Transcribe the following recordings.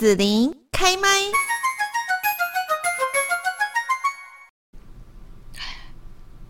子琳开麦。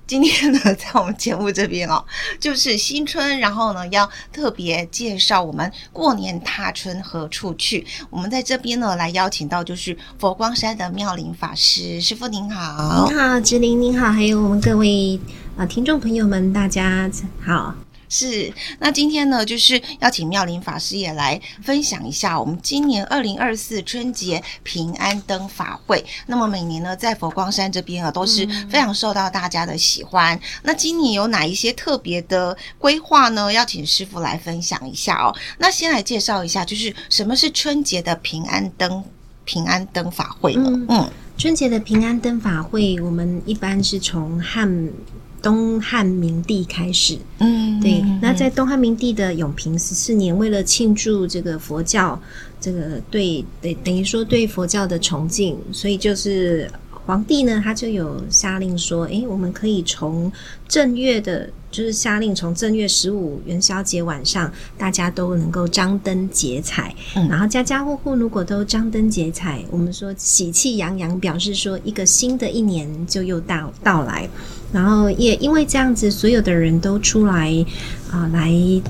今天呢，在我们节目这边哦，就是新春，然后呢，要特别介绍我们过年踏春何处去。我们在这边呢，来邀请到就是佛光山的妙龄法师师傅，您好，您好，子琳您好，还有我们各位啊、呃、听众朋友们，大家好。是，那今天呢，就是要请妙龄法师也来分享一下我们今年二零二四春节平安灯法会。那么每年呢，在佛光山这边啊，都是非常受到大家的喜欢。嗯、那今年有哪一些特别的规划呢？要请师傅来分享一下哦。那先来介绍一下，就是什么是春节的平安灯平安灯法会呢？嗯，嗯春节的平安灯法会，我们一般是从汉。东汉明帝开始，嗯，对。那在东汉明帝的永平十四年，为了庆祝这个佛教，这个对对，等于说对佛教的崇敬，所以就是皇帝呢，他就有下令说，诶，我们可以从正月的，就是下令从正月十五元宵节晚上，大家都能够张灯结彩，嗯，然后家家户户如果都张灯结彩，我们说喜气洋洋，表示说一个新的一年就又到到来。然后也因为这样子，所有的人都出来啊、呃，来啊、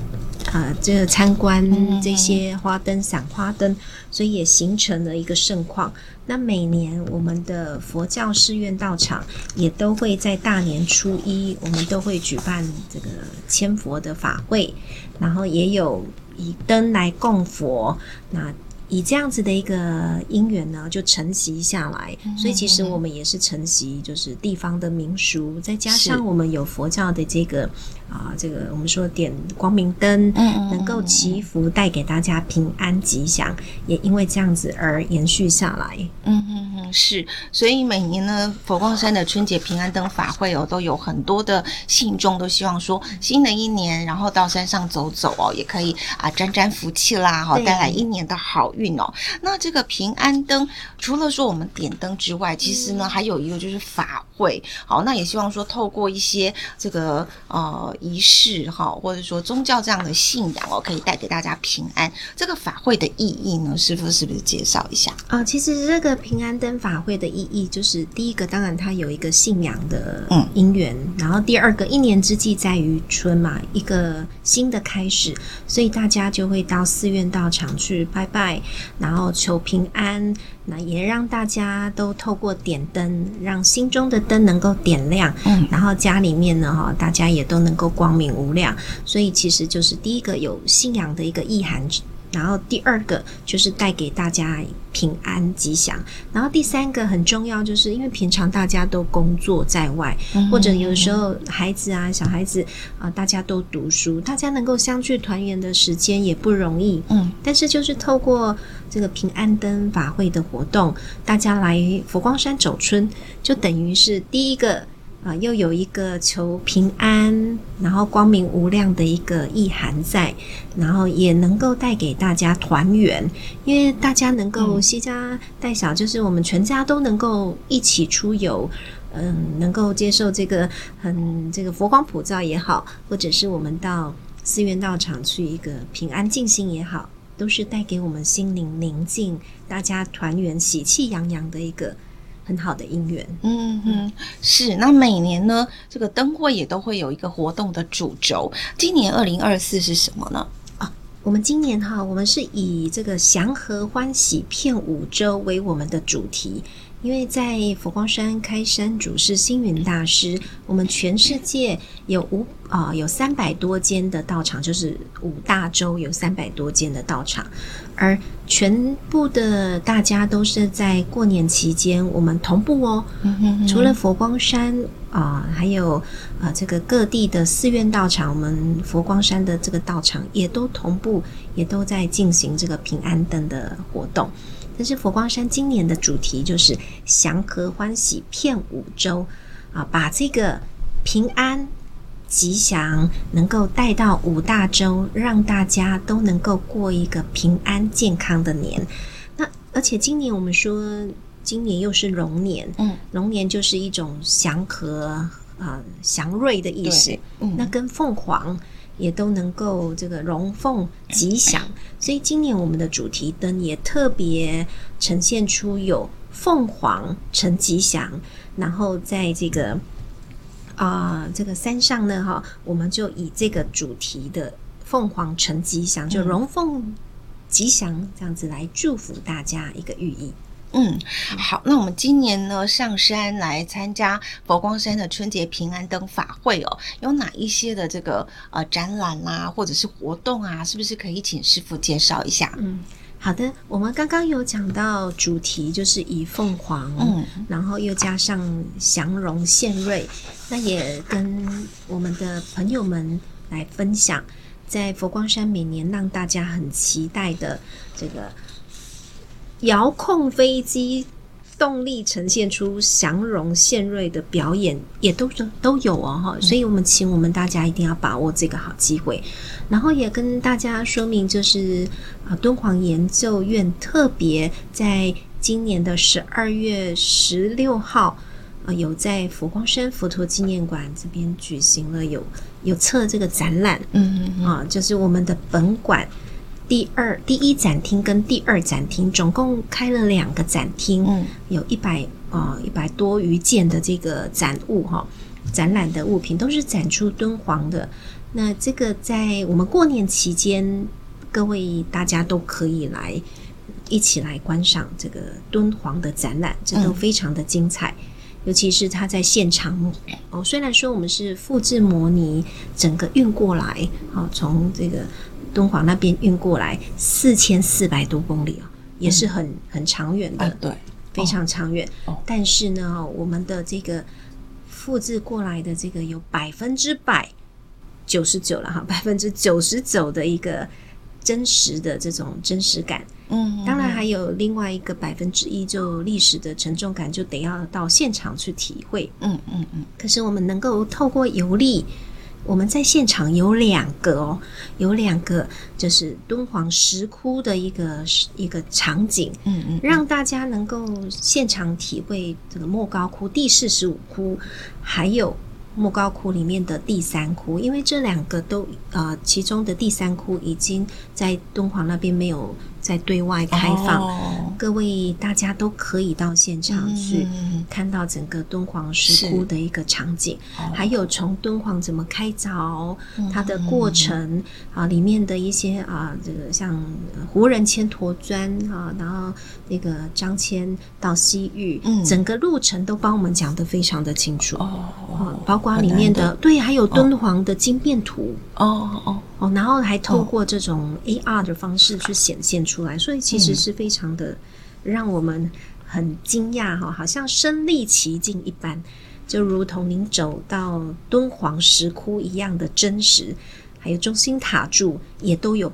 呃，这个参观这些花灯、赏花灯，所以也形成了一个盛况。那每年我们的佛教寺院道场也都会在大年初一，我们都会举办这个千佛的法会，然后也有以灯来供佛。那以这样子的一个因缘呢，就承袭下来，所以其实我们也是承袭，就是地方的民俗，再加上我们有佛教的这个啊，这个我们说点光明灯，能够祈福，带给大家平安吉祥，也因为这样子而延续下来。嗯嗯嗯，是，所以每年呢，佛光山的春节平安灯法会哦，都有很多的信众都希望说，新的一年，然后到山上走走哦，也可以啊沾沾福气啦，哈，带来一年的好运。运哦，那这个平安灯除了说我们点灯之外，其实呢还有一个就是法会。好，那也希望说透过一些这个呃仪式哈，或者说宗教这样的信仰哦，可以带给大家平安。这个法会的意义呢，师傅是不是介绍一下啊？其实这个平安灯法会的意义，就是第一个，当然它有一个信仰的嗯因缘，然后第二个，一年之计在于春嘛，一个新的开始，所以大家就会到寺院道场去拜拜。然后求平安，那也让大家都透过点灯，让心中的灯能够点亮。嗯，然后家里面呢，哈，大家也都能够光明无量。所以其实就是第一个有信仰的一个意涵。然后第二个就是带给大家平安吉祥，然后第三个很重要，就是因为平常大家都工作在外，嗯、或者有时候孩子啊、小孩子啊、呃，大家都读书，大家能够相聚团圆的时间也不容易。嗯，但是就是透过这个平安灯法会的活动，大家来佛光山走春，就等于是第一个。啊，又有一个求平安，然后光明无量的一个意涵在，然后也能够带给大家团圆，因为大家能够携家带小，就是我们全家都能够一起出游，嗯，能够接受这个很这个佛光普照也好，或者是我们到寺院道场去一个平安静心也好，都是带给我们心灵宁静，大家团圆喜气洋洋的一个。很好的姻缘，嗯哼，是。那每年呢，这个灯会也都会有一个活动的主轴。今年二零二四是什么呢？啊，我们今年哈，我们是以这个祥和欢喜片五周为我们的主题。因为在佛光山开山祖是星云大师，我们全世界有五啊、呃、有三百多间的道场，就是五大洲有三百多间的道场，而全部的大家都是在过年期间，我们同步哦。嗯、哼哼除了佛光山啊、呃，还有啊、呃、这个各地的寺院道场，我们佛光山的这个道场也都同步，也都在进行这个平安灯的活动。但是佛光山今年的主题就是祥和欢喜遍五洲啊，把这个平安吉祥能够带到五大洲，让大家都能够过一个平安健康的年。那而且今年我们说，今年又是龙年，嗯，龙年就是一种祥和啊祥瑞的意思。嗯，那跟凤凰。也都能够这个龙凤吉祥。所以今年我们的主题灯也特别呈现出有凤凰呈吉祥，然后在这个啊、呃、这个山上呢，哈，我们就以这个主题的凤凰呈吉祥，就龙凤吉祥这样子来祝福大家一个寓意。嗯，好，那我们今年呢上山来参加佛光山的春节平安灯法会哦，有哪一些的这个呃展览啦、啊，或者是活动啊，是不是可以请师傅介绍一下？嗯，好的，我们刚刚有讲到主题就是以凤凰，嗯，然后又加上祥龙献瑞，那也跟我们的朋友们来分享，在佛光山每年让大家很期待的这个。遥控飞机动力呈现出祥荣献瑞的表演，也都都有哦哈，所以我们请我们大家一定要把握这个好机会，然后也跟大家说明，就是啊敦煌研究院特别在今年的十二月十六号，啊有在佛光山佛陀纪念馆这边举行了有有策这个展览，嗯嗯。啊，就是我们的本馆。第二、第一展厅跟第二展厅总共开了两个展厅，嗯，有一百啊一百多余件的这个展物哈，展览的物品都是展出敦煌的。那这个在我们过年期间，各位大家都可以来一起来观赏这个敦煌的展览，这都非常的精彩。嗯、尤其是他在现场哦，虽然说我们是复制模拟整个运过来，好从这个。敦煌那边运过来四千四百多公里哦，也是很、嗯、很长远的，对，非常长远。哦、但是呢，我们的这个复制过来的这个有百分之百九十九了哈，百分之九十九的一个真实的这种真实感。嗯，当然还有另外一个百分之一，就历史的沉重感，就得要到现场去体会。嗯嗯嗯。可是我们能够透过游历。我们在现场有两个哦，有两个就是敦煌石窟的一个一个场景，嗯嗯，让大家能够现场体会这个莫高窟第四十五窟，还有莫高窟里面的第三窟，因为这两个都呃，其中的第三窟已经在敦煌那边没有。在对外开放，哦、各位大家都可以到现场去看到整个敦煌石窟的一个场景，哦、还有从敦煌怎么开凿，嗯、它的过程、嗯、啊，里面的一些啊，这个像胡人牵陀砖啊，然后那个张骞到西域，嗯、整个路程都帮我们讲得非常的清楚。哦、啊，包括里面的对，还有敦煌的经变图。哦哦。哦哦，然后还透过这种 AR 的方式去显现出来，所以其实是非常的让我们很惊讶哈，好像身历其境一般，就如同您走到敦煌石窟一样的真实，还有中心塔柱也都有。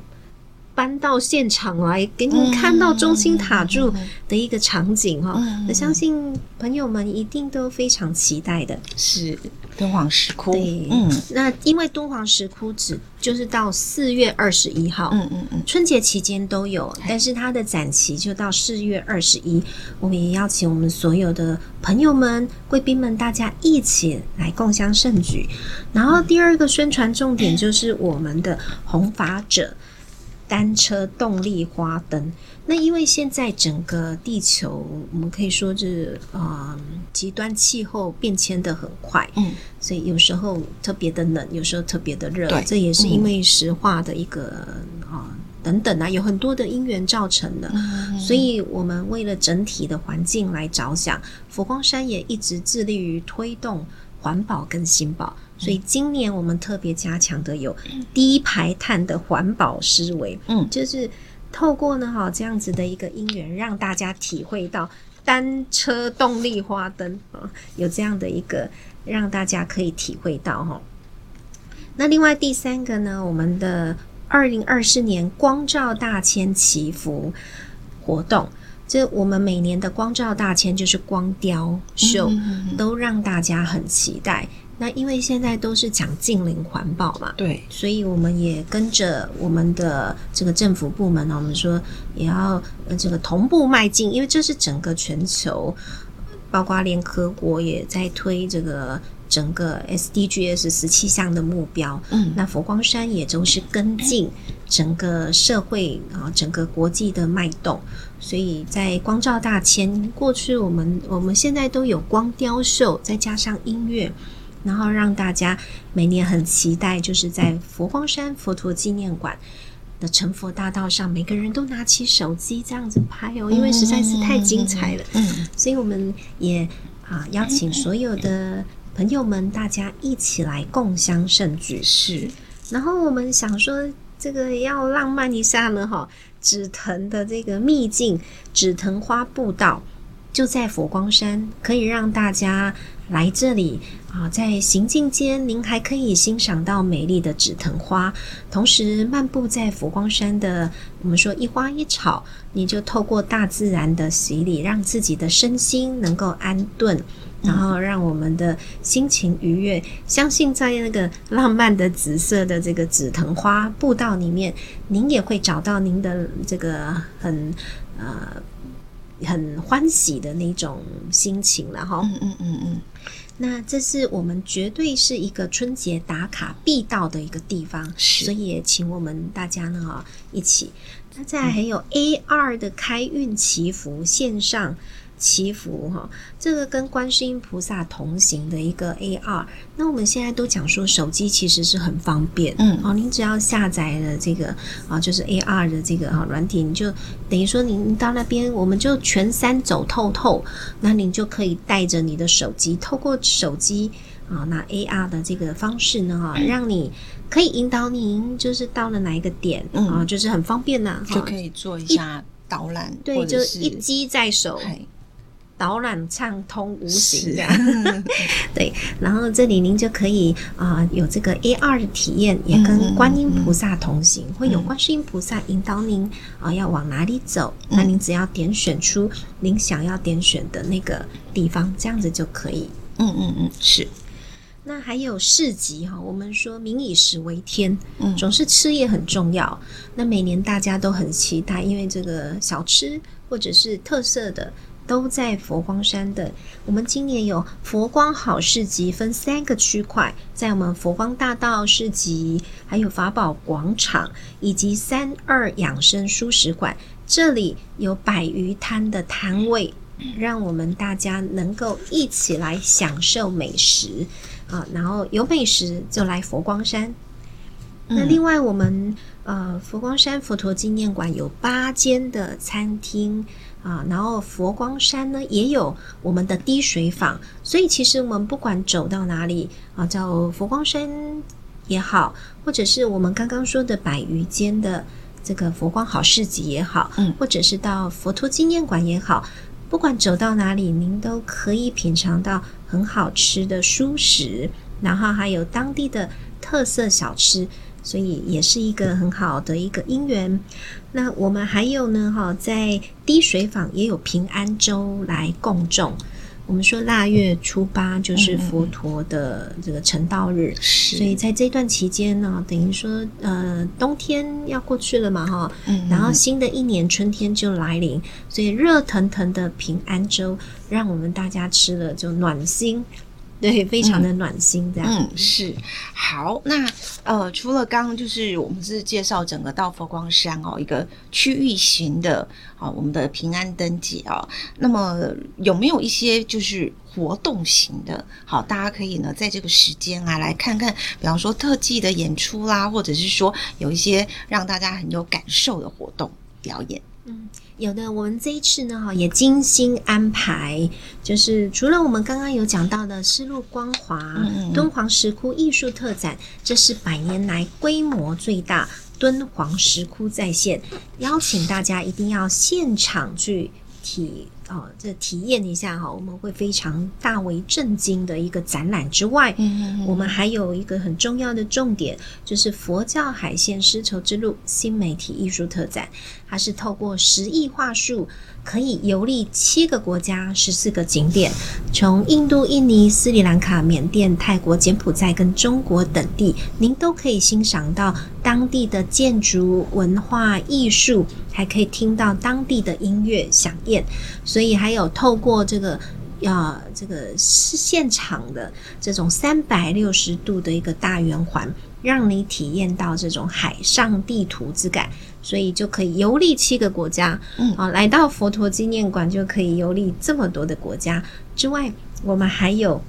搬到现场来给你看到中心塔柱的一个场景哈，我相信朋友们一定都非常期待的。是敦煌石窟，对，嗯，那因为敦煌石窟只就是到四月二十一号，嗯嗯嗯，春节期间都有，但是它的展期就到四月二十一。我们也邀请我们所有的朋友们、贵宾们，大家一起来共襄盛举。然后第二个宣传重点就是我们的弘法者。单车动力花灯，那因为现在整个地球，我们可以说是啊、呃，极端气候变迁的很快，嗯，所以有时候特别的冷，有时候特别的热，对，这也是因为石化的一个啊、等等啊，有很多的因缘造成的，嗯、所以我们为了整体的环境来着想，佛光山也一直致力于推动环保跟新保。所以今年我们特别加强的有低排碳的环保思维，嗯，就是透过呢哈这样子的一个因缘，让大家体会到单车动力花灯啊，有这样的一个让大家可以体会到哈。那另外第三个呢，我们的二零二四年光照大千祈福活动，这我们每年的光照大千就是光雕秀，都让大家很期待。那因为现在都是讲近邻环保嘛，对，所以我们也跟着我们的这个政府部门呢，我们说也要呃这个同步迈进，因为这是整个全球，包括联合国也在推这个整个 SDGs 十七项的目标。嗯，那佛光山也都是跟进整个社会啊，整个国际的脉动。所以在光照大千过去，我们我们现在都有光雕秀，再加上音乐，然后让大家每年很期待，就是在佛光山佛陀纪念馆的成佛大道上，每个人都拿起手机这样子拍哦，因为实在是太精彩了。嗯，所以我们也啊邀请所有的朋友们，大家一起来共襄盛举。是，然后我们想说，这个要浪漫一下呢，哈。紫藤的这个秘境紫藤花步道就在佛光山，可以让大家来这里啊，在行进间，您还可以欣赏到美丽的紫藤花，同时漫步在佛光山的我们说一花一草，你就透过大自然的洗礼，让自己的身心能够安顿。然后让我们的心情愉悦，相信在那个浪漫的紫色的这个紫藤花步道里面，您也会找到您的这个很呃很欢喜的那种心情了哈。嗯嗯嗯嗯。那这是我们绝对是一个春节打卡必到的一个地方，是所以也请我们大家呢哈一起。那再还有 A 二的开运祈福线上。祈福哈，这个跟观世音菩萨同行的一个 AR。那我们现在都讲说，手机其实是很方便，嗯，哦，您只要下载了这个啊，就是 AR 的这个哈软体，你就等于说您到那边，我们就全山走透透，那您就可以带着你的手机，透过手机啊，那 AR 的这个方式呢，哈，让你可以引导您，就是到了哪一个点，嗯，啊，就是很方便呐，就可以做一下导览，对，就一机在手。导览畅通无形的，是 对。然后这里您就可以啊、呃、有这个 AR 的体验，也跟观音菩萨同行，嗯嗯嗯、会有观世音菩萨引导您啊、呃、要往哪里走。嗯、那您只要点选出您想要点选的那个地方，这样子就可以。嗯嗯嗯，是。那还有市集哈，我们说民以食为天，嗯，总是吃也很重要。那每年大家都很期待，因为这个小吃或者是特色的。都在佛光山的。我们今年有佛光好市集，分三个区块，在我们佛光大道市集，还有法宝广场以及三二养生蔬食馆，这里有百余摊的摊位，让我们大家能够一起来享受美食啊。然后有美食就来佛光山。那另外我们呃佛光山佛陀纪念馆有八间的餐厅。啊，然后佛光山呢也有我们的滴水坊，所以其实我们不管走到哪里啊，叫佛光山也好，或者是我们刚刚说的百余间的这个佛光好市集也好，嗯，或者是到佛陀纪念馆也好，不管走到哪里，您都可以品尝到很好吃的蔬食，然后还有当地的特色小吃。所以也是一个很好的一个因缘。那我们还有呢，哈，在滴水坊也有平安粥来共种。我们说腊月初八就是佛陀的这个成道日，所以在这段期间呢，等于说呃冬天要过去了嘛，哈，然后新的一年春天就来临，所以热腾腾的平安粥让我们大家吃了就暖心。对，非常的暖心，这样。嗯，是。好，那呃，除了刚刚就是我们是介绍整个到佛光山哦，一个区域型的啊、哦，我们的平安登记啊。那么有没有一些就是活动型的？好，大家可以呢在这个时间啊来看看，比方说特技的演出啦，或者是说有一些让大家很有感受的活动表演。嗯。有的，我们这一次呢，哈也精心安排，就是除了我们刚刚有讲到的丝路光华、嗯、敦煌石窟艺术特展，这是百年来规模最大敦煌石窟再现，邀请大家一定要现场去体。哦，这体验一下哈，我们会非常大为震惊的一个展览之外，嗯嗯，我们还有一个很重要的重点，就是佛教海线丝绸之路新媒体艺术特展，它是透过十亿话术，可以游历七个国家、十四个景点，从印度、印尼、斯里兰卡、缅甸、泰国、柬埔寨跟中国等地，您都可以欣赏到当地的建筑、文化、艺术，还可以听到当地的音乐响宴。所以还有透过这个要这个是现场的这种三百六十度的一个大圆环，让你体验到这种海上地图之感，所以就可以游历七个国家。嗯，啊，来到佛陀纪念馆就可以游历这么多的国家之外，我们还有。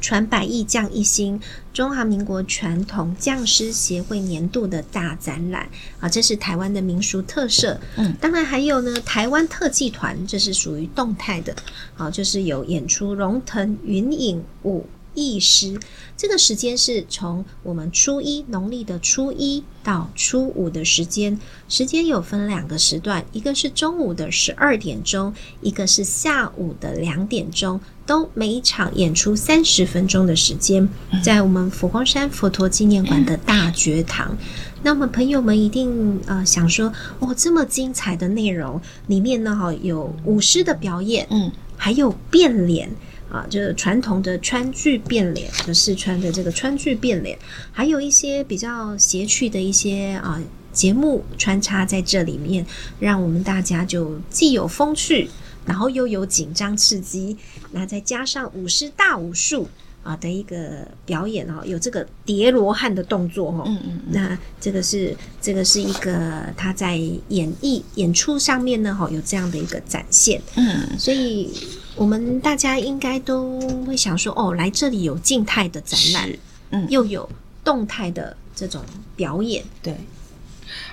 传百亿匠一心，中华民国传统匠师协会年度的大展览啊，这是台湾的民俗特色。嗯，当然还有呢，台湾特技团，这是属于动态的，啊，就是有演出龙腾云影舞。艺师，这个时间是从我们初一农历的初一到初五的时间，时间有分两个时段，一个是中午的十二点钟，一个是下午的两点钟，都每一场演出三十分钟的时间，在我们佛光山佛陀纪念馆的大觉堂。那么朋友们一定呃想说，哦，这么精彩的内容里面呢，哈，有舞狮的表演，嗯，还有变脸。啊，就是传统的川剧变脸，就四川的这个川剧变脸，还有一些比较谐趣的一些啊节目穿插在这里面，让我们大家就既有风趣，然后又有紧张刺激，那再加上舞狮大武术啊的一个表演哦，有这个叠罗汉的动作哦，嗯嗯，那这个是这个是一个他在演绎演出上面呢，哈，有这样的一个展现，嗯，所以。我们大家应该都会想说，哦，来这里有静态的展览，嗯，又有动态的这种表演，对。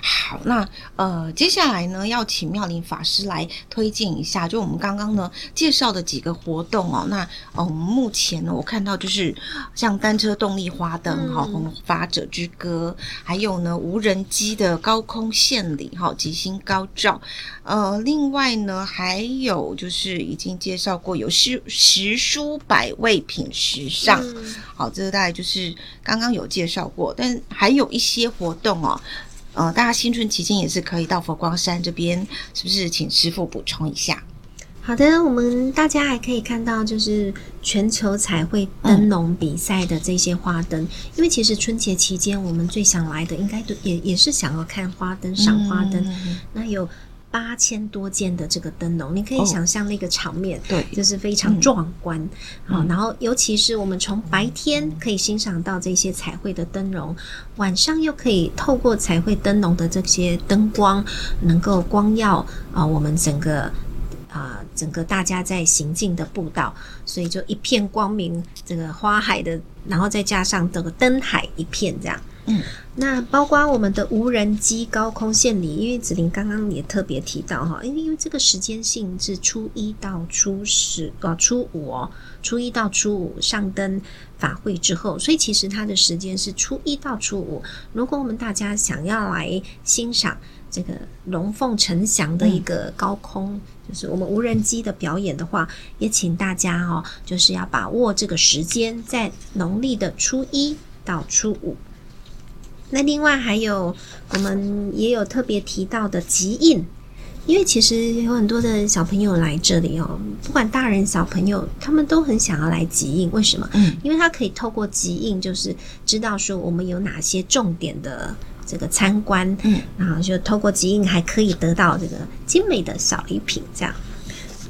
好，那呃，接下来呢，要请妙龄法师来推荐一下，就我们刚刚呢介绍的几个活动哦。那呃，我们目前呢，我看到就是像单车动力花灯哈，红发者之歌，还有呢无人机的高空献礼哈，吉星高照。呃，另外呢，还有就是已经介绍过有诗时书百味品时尚，好，这个大概就是刚刚有介绍过，但还有一些活动哦。呃，大家新春期间也是可以到佛光山这边，是不是？请师傅补充一下。好的，我们大家还可以看到，就是全球彩绘灯笼比赛的这些花灯。嗯、因为其实春节期间，我们最想来的，应该都也也是想要看花灯、赏花灯。嗯、那有。八千多件的这个灯笼，你可以想象那个场面，对、哦，就是非常壮观。好、嗯，然后尤其是我们从白天可以欣赏到这些彩绘的灯笼，晚上又可以透过彩绘灯笼的这些灯光，能够光耀啊、呃，我们整个啊、呃，整个大家在行进的步道，所以就一片光明，这个花海的，然后再加上这个灯海一片这样。嗯，那包括我们的无人机高空献礼，因为子玲刚刚也特别提到哈，因为因为这个时间性是初一到初十哦，初五哦，初一到初五上灯法会之后，所以其实它的时间是初一到初五。如果我们大家想要来欣赏这个龙凤呈祥的一个高空，嗯、就是我们无人机的表演的话，也请大家哦，就是要把握这个时间，在农历的初一到初五。那另外还有，我们也有特别提到的集印，因为其实有很多的小朋友来这里哦，不管大人小朋友，他们都很想要来集印。为什么？嗯，因为他可以透过集印，就是知道说我们有哪些重点的这个参观，嗯，然后就透过集印还可以得到这个精美的小礼品，这样。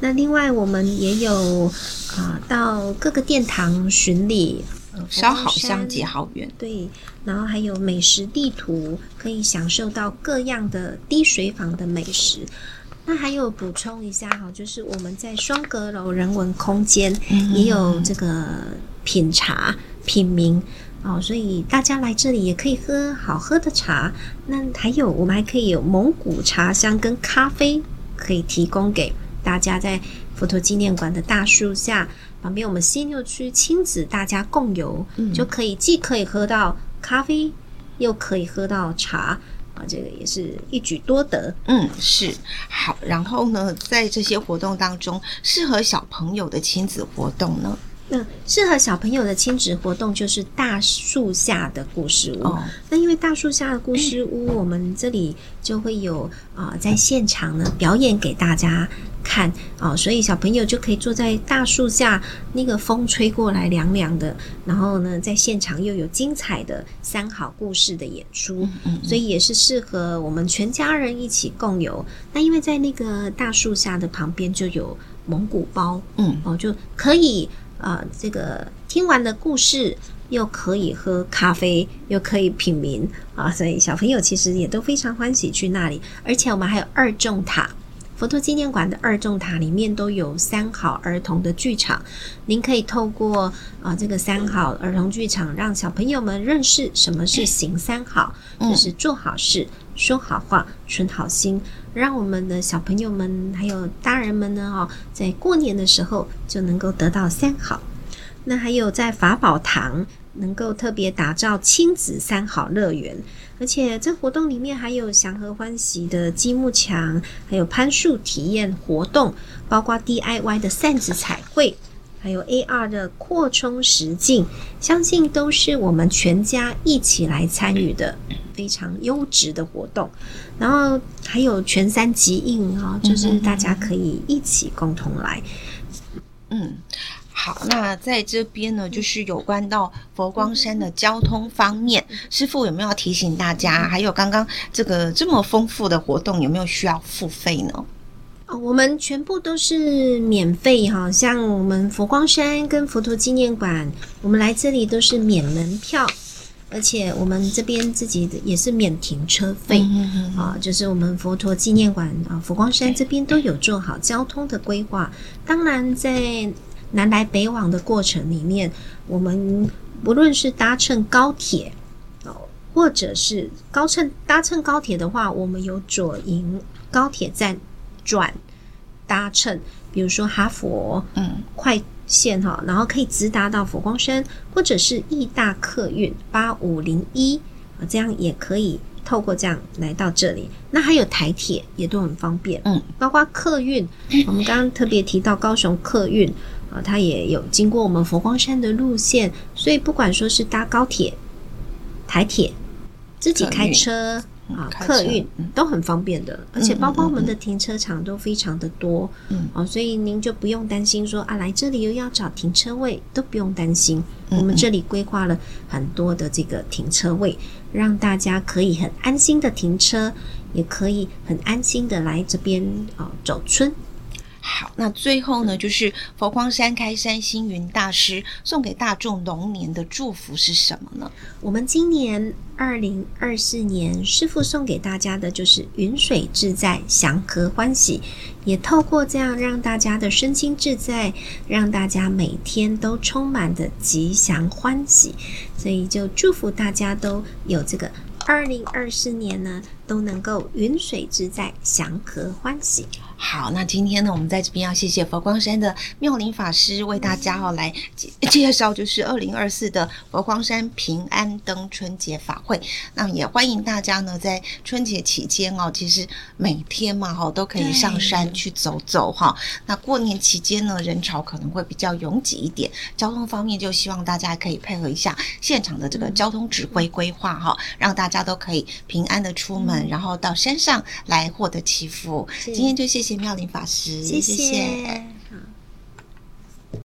那另外我们也有啊，到各个殿堂巡礼。烧好香结好缘，对，然后还有美食地图，可以享受到各样的低水坊的美食。那还有补充一下哈，就是我们在双阁楼人文空间也有这个品茶品茗哦，所以大家来这里也可以喝好喝的茶。那还有我们还可以有蒙古茶香跟咖啡可以提供给大家，在佛陀纪念馆的大树下。旁边我们西六区亲子大家共游，嗯，就可以既可以喝到咖啡，又可以喝到茶啊，这个也是一举多得。嗯，是好。然后呢，在这些活动当中，适合小朋友的亲子活动呢？那适合小朋友的亲子活动就是大树下的故事屋。哦、那因为大树下的故事屋，我们这里就会有啊、呃，在现场呢表演给大家看啊、呃，所以小朋友就可以坐在大树下，那个风吹过来凉凉的，然后呢，在现场又有精彩的三好故事的演出，嗯嗯，所以也是适合我们全家人一起共游。那因为在那个大树下的旁边就有。蒙古包，嗯，哦，就可以啊、呃，这个听完了故事，又可以喝咖啡，又可以品茗啊，所以小朋友其实也都非常欢喜去那里。而且我们还有二重塔，佛陀纪念馆的二重塔里面都有三好儿童的剧场，您可以透过啊、呃、这个三好儿童剧场，让小朋友们认识什么是行三好，就是做好事、说好话、存好心，让我们的小朋友们还有大人们呢，哦，在过年的时候就能够得到三好。那还有在法宝堂能够特别打造亲子三好乐园，而且这活动里面还有祥和欢喜的积木墙，还有攀树体验活动，包括 DIY 的扇子彩绘，还有 AR 的扩充实境，相信都是我们全家一起来参与的非常优质的活动。然后还有全山即印啊，就是大家可以一起共同来，嗯。好，那在这边呢，就是有关到佛光山的交通方面，师傅有没有要提醒大家？还有刚刚这个这么丰富的活动，有没有需要付费呢？哦，我们全部都是免费哈，像我们佛光山跟佛陀纪念馆，我们来这里都是免门票，而且我们这边自己也是免停车费啊、嗯嗯哦，就是我们佛陀纪念馆啊、佛光山这边都有做好交通的规划，当然在。南来北往的过程里面，我们不论是搭乘高铁哦，或者是高乘搭乘高铁的话，我们有左营高铁站转搭乘，比如说哈佛嗯快线哈，然后可以直达到佛光山，或者是义大客运八五零一啊，这样也可以透过这样来到这里。那还有台铁也都很方便，嗯，包括客运，我们刚刚特别提到高雄客运。啊，它也有经过我们佛光山的路线，所以不管说是搭高铁、台铁、自己开车啊、客运都很方便的，而且包括我们的停车场都非常的多，嗯，哦，所以您就不用担心说啊，来这里又要找停车位，都不用担心，我们这里规划了很多的这个停车位，让大家可以很安心的停车，也可以很安心的来这边啊走春。好，那最后呢，就是佛光山开山星云大师送给大众龙年的祝福是什么呢？我们今年二零二四年，师父送给大家的就是云水自在、祥和欢喜，也透过这样让大家的身心自在，让大家每天都充满的吉祥欢喜，所以就祝福大家都有这个二零二四年呢，都能够云水自在、祥和欢喜。好，那今天呢，我们在这边要谢谢佛光山的妙龄法师为大家哦来介介绍，就是二零二四的佛光山平安灯春节法会。那也欢迎大家呢，在春节期间哦，其实每天嘛哈都可以上山去走走哈。那过年期间呢，人潮可能会比较拥挤一点，交通方面就希望大家可以配合一下现场的这个交通指挥规划哈，让大家都可以平安的出门，然后到山上来获得祈福。今天就谢谢。谢谢妙龄法师，谢谢。谢谢。